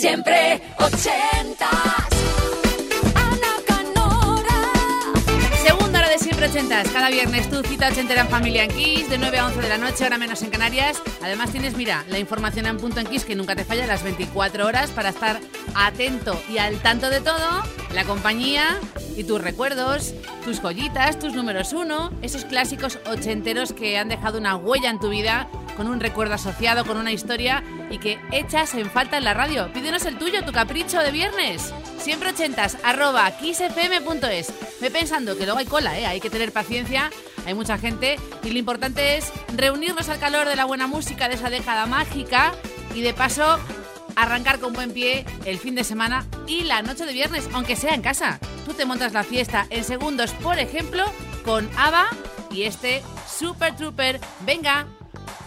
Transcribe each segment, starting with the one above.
Siempre ochentas. Ana Canora. Segunda hora de siempre ochentas. Cada viernes tu cita ochentera en Familia en de 9 a 11 de la noche, ahora menos en Canarias. Además tienes, mira, la información en punto en Kiss que nunca te falla las 24 horas para estar atento y al tanto de todo. La compañía y tus recuerdos, tus joyitas, tus números uno, esos clásicos ochenteros que han dejado una huella en tu vida con un recuerdo asociado, con una historia y que echas en falta en la radio. Pídenos el tuyo, tu capricho de viernes. Siempre ochentas, arroba kissfm.es. Ve pensando que luego hay cola, ¿eh? hay que tener paciencia, hay mucha gente y lo importante es reunirnos al calor de la buena música de esa década mágica y de paso arrancar con buen pie el fin de semana y la noche de viernes, aunque sea en casa. Tú te montas la fiesta en segundos, por ejemplo, con ABBA y este Super Trooper. Venga,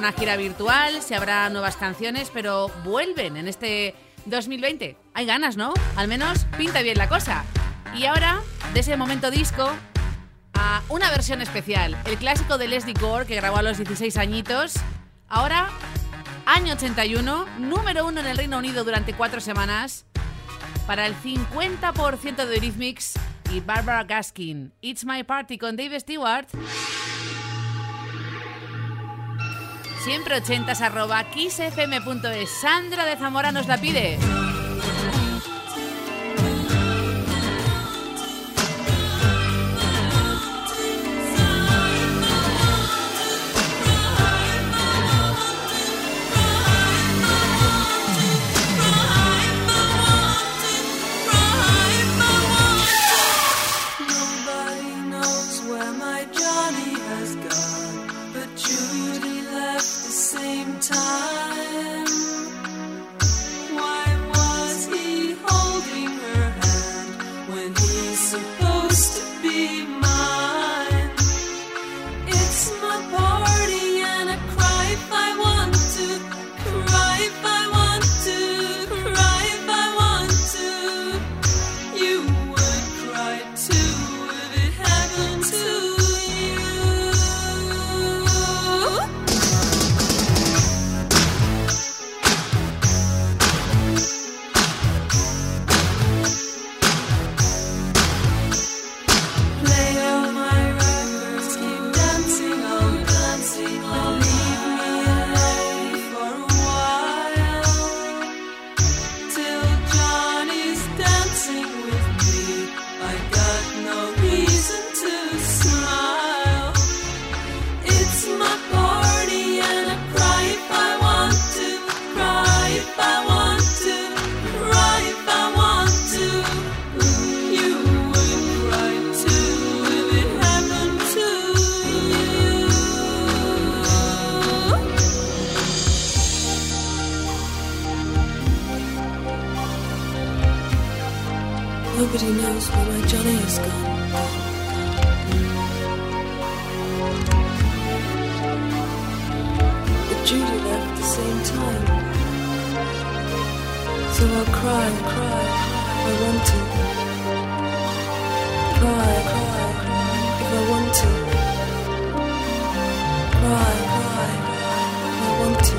una gira virtual, si habrá nuevas canciones, pero vuelven en este 2020. Hay ganas, ¿no? Al menos pinta bien la cosa. Y ahora, de ese momento disco, a una versión especial. El clásico de Leslie Gore, que grabó a los 16 añitos. Ahora, año 81, número uno en el Reino Unido durante cuatro semanas. Para el 50% de Eurythmics y Barbara Gaskin. It's My Party con Dave Stewart. Siempre ochentas arroba kissfm.es. Sandra de Zamora nos la pide. Judy left the same time. So I'll cry cry. I want to. Cry, cry, if I want to. Cry, cry, if I want to.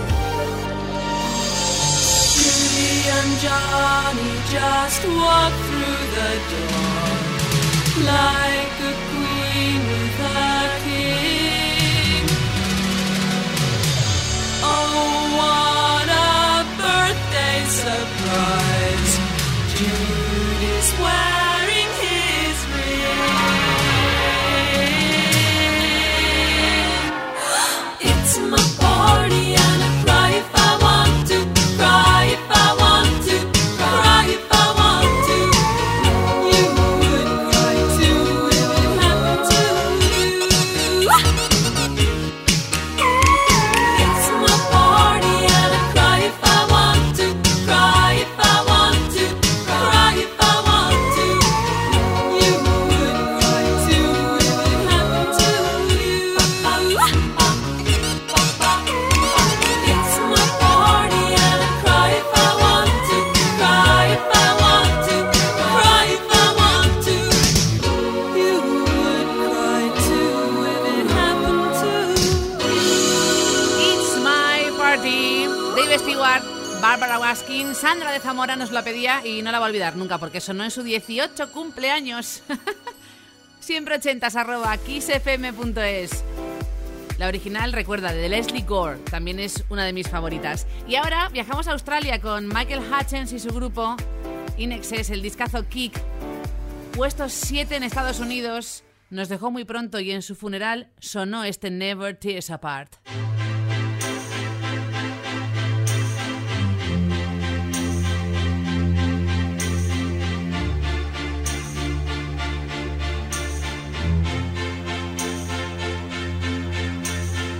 Judy and Johnny just walk through the door like a rise. June is. Stewart, Barbara Waskin, Sandra de Zamora nos lo pedía y no la va a olvidar nunca porque sonó en su 18 cumpleaños. Siempre ochentas arroba kissfm.es. La original, recuerda, de Leslie Gore, también es una de mis favoritas. Y ahora viajamos a Australia con Michael Hutchins y su grupo In Excess, el discazo Kick. Puestos 7 en Estados Unidos, nos dejó muy pronto y en su funeral sonó este Never Tears Apart.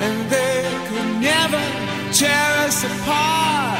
and they could never tear us apart.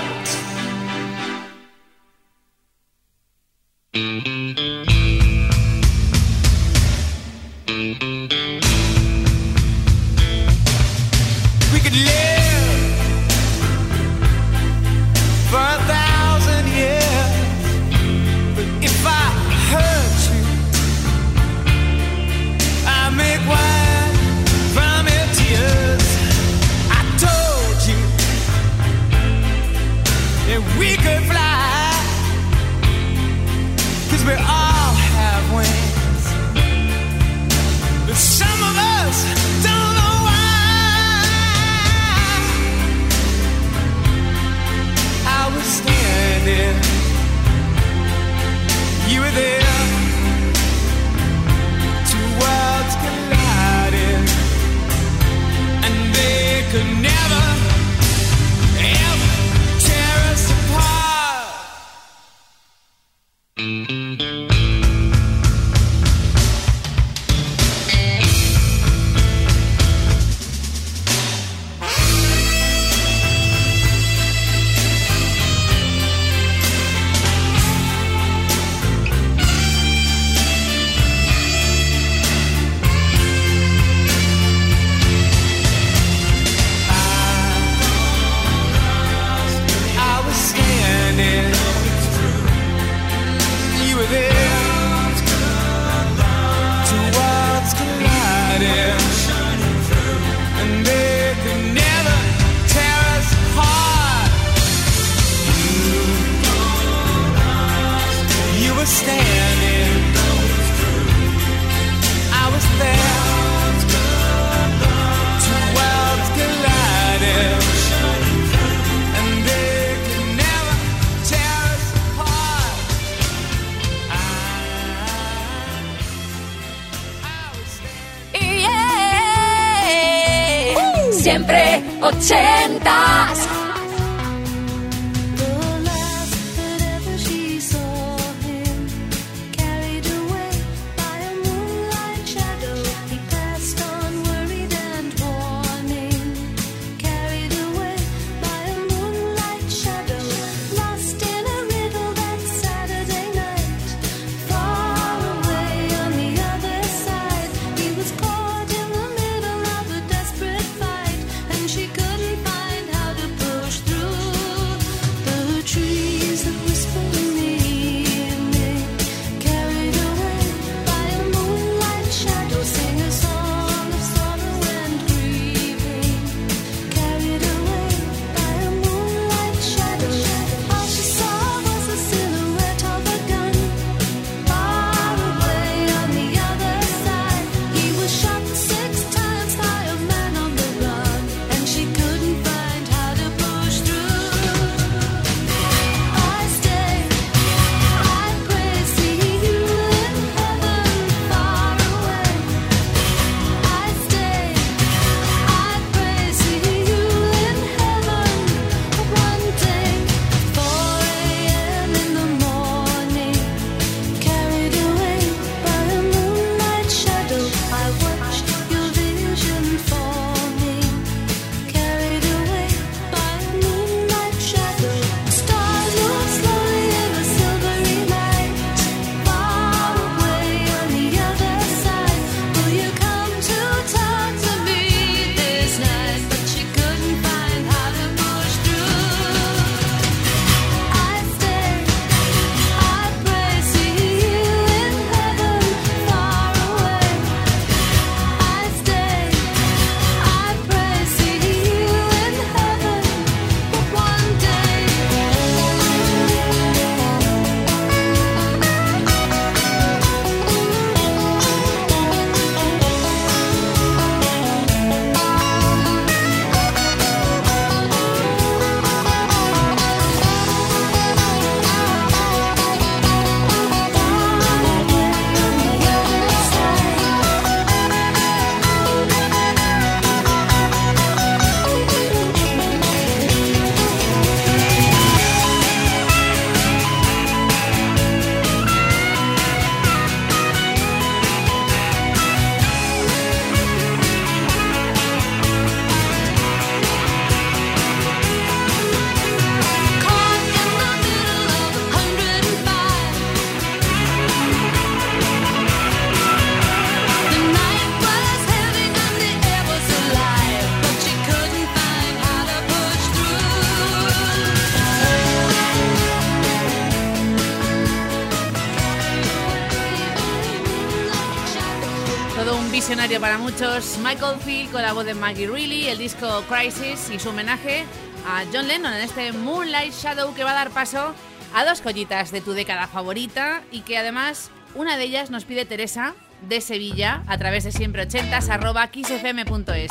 Michael Field con la voz de Maggie Reilly, el disco Crisis y su homenaje a John Lennon en este Moonlight Shadow que va a dar paso a dos collitas de tu década favorita y que además una de ellas nos pide Teresa de Sevilla a través de siempre 80 arroba kissfm.es.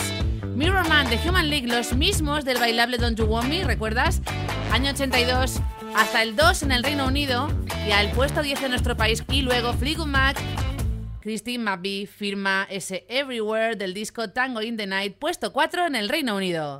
Mirror Man de Human League, los mismos del bailable Don't You Want Me, ¿recuerdas? Año 82 hasta el 2 en el Reino Unido y al puesto 10 en nuestro país y luego Fleetwood Mac Christine McVie firma ese Everywhere del disco Tango in the Night, puesto 4 en el Reino Unido.